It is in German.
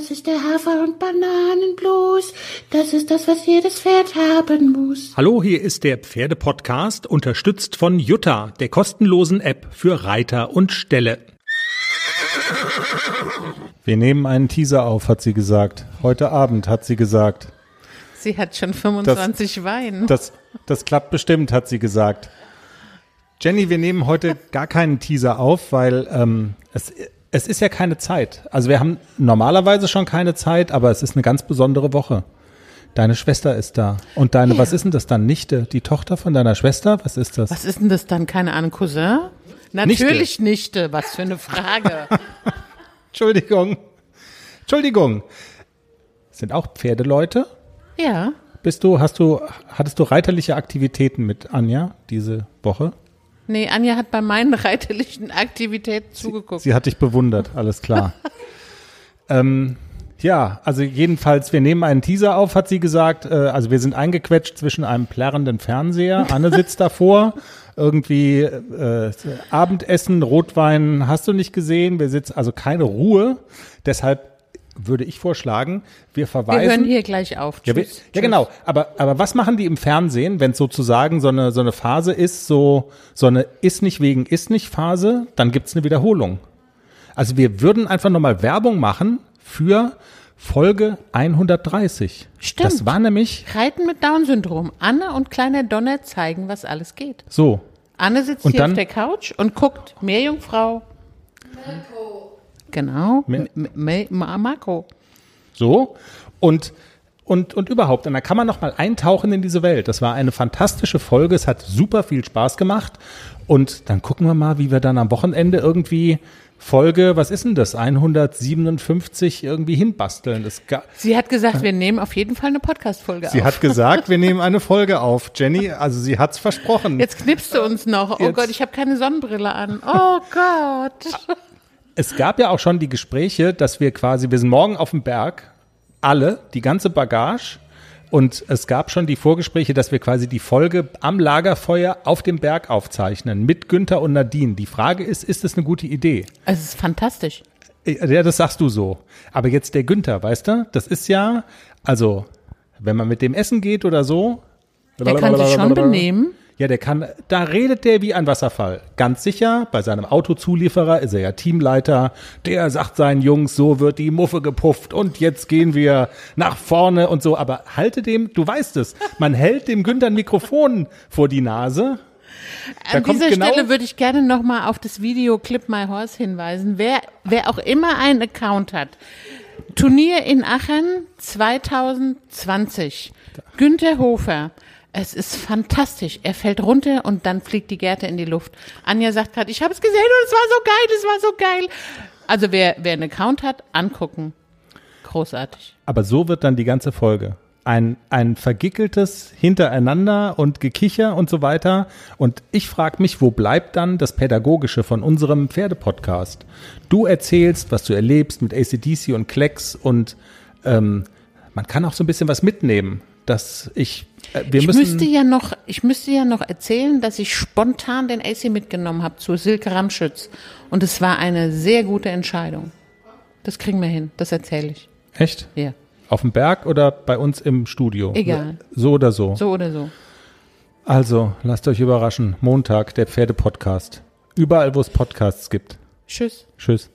Das ist der Hafer- und Bananenblues. Das ist das, was jedes Pferd haben muss. Hallo, hier ist der Pferdepodcast, unterstützt von Jutta, der kostenlosen App für Reiter und Ställe. Wir nehmen einen Teaser auf, hat sie gesagt. Heute Abend hat sie gesagt. Sie hat schon 25 Wein. Das, das klappt bestimmt, hat sie gesagt. Jenny, wir nehmen heute gar keinen Teaser auf, weil ähm, es, es ist ja keine Zeit. Also wir haben normalerweise schon keine Zeit, aber es ist eine ganz besondere Woche. Deine Schwester ist da. Und deine, Ja. was ist denn das dann? Nichte? Die Tochter von deiner Schwester? Was ist das? Was ist denn das dann? Keine Ahnung, Cousin? Natürlich Nichte. Was für eine Frage. Entschuldigung. Entschuldigung. Sind auch Pferdeleute? ja. Bist du, hast du, hattest du reiterliche Aktivitäten mit Anja diese Woche? Nee, Anja hat bei meinen reiterlichen Aktivitäten zugeguckt. Sie hat dich bewundert, alles klar. ähm, ja, also jedenfalls, wir nehmen einen Teaser auf, hat sie gesagt. Äh, also wir sind eingequetscht zwischen einem plärrenden Fernseher. Anne sitzt davor. Irgendwie äh, Abendessen, Rotwein hast du nicht gesehen. Wir sitzen also keine Ruhe. Deshalb würde ich vorschlagen, wir Wir verweisen. hören hier gleich auf. Ja, wir, Tschüss. ja genau. Aber, aber was machen die im Fernsehen, wenn es sozusagen so eine, so eine Phase ist, so, so eine ist nicht wegen ist nicht Phase, dann gibt's eine Wiederholung. Also wir würden einfach nochmal Werbung machen für Folge 130. Stimmt. Das war nämlich Reiten mit Down-Syndrom. Anne und kleiner Donner zeigen, was alles geht. so. Anne sitzt Und hier dann- auf der Couch und guckt Meerjungfrau. Genau. Ma- Marco. So. Und, und, und überhaupt. Und da kann man noch mal eintauchen in diese Welt. Das war eine fantastische Folge. Es hat super viel Spaß gemacht. Und dann gucken wir mal, wie wir dann am Wochenende irgendwie Folge, was ist denn das? 157 irgendwie hinbasteln. Das Sie hat gesagt, wir nehmen auf jeden Fall eine Podcast-Folge auf. sie hat gesagt, wir nehmen eine Folge auf. Jenny, also sie hat's versprochen. Jetzt knipst du uns noch. Oh Jetzt- Gott, ich habe keine Sonnenbrille an. Oh Gott. Es gab ja auch schon die Gespräche, dass wir quasi, wir sind morgen auf dem Berg, alle, die ganze Bagage. Und es gab schon die Vorgespräche, dass wir quasi die Folge am Lagerfeuer auf dem Berg aufzeichnen mit Günther und Nadine. Die Frage ist, ist das eine gute Idee? Es ist fantastisch. Äh, Ja, das sagst du so. Aber jetzt der Günther, weißt du? Das ist ja, also, wenn man mit dem Essen geht oder so. Der kann sich schon benehmen. Ja, der kann, da redet der wie ein Wasserfall. Ganz sicher, bei seinem Autozulieferer ist er ja Teamleiter. Der sagt seinen Jungs, so wird die Muffe gepufft und jetzt gehen wir nach vorne und so. Aber halte dem, du weißt es, man hält dem Günther ein Mikrofon vor die Nase. Da An dieser genau- Stelle würde ich gerne nochmal auf das Video Clip My Horse hinweisen. Wer, wer auch immer einen Account hat. Turnier in Aachen 2020. Günther Hofer. Es ist fantastisch. Er fällt runter und dann fliegt die Gerte in die Luft. Anja sagt gerade, ich habe es gesehen und es war so geil, es war so geil. Also wer, wer einen Account hat, angucken. Großartig. Aber so wird dann die ganze Folge. Ein, ein vergickeltes Hintereinander und Gekicher und so weiter. Und ich frage mich, wo bleibt dann das Pädagogische von unserem Pferdepodcast? Du erzählst, was du erlebst mit ACDC und Klecks und ähm, man kann auch so ein bisschen was mitnehmen. Dass ich, wir Ich müsste ja noch, ich müsste ja noch erzählen, dass ich spontan den AC mitgenommen habe zu Silke Ramschütz. Und es war eine sehr gute Entscheidung. Das kriegen wir hin, das erzähle ich. echt? Ja. Auf dem Berg oder bei uns im Studio? Egal. So oder so. So oder so. Also, lasst euch überraschen. Montag, der Pferdepodcast. Überall, wo es Podcasts gibt. Tschüss. Tschüss.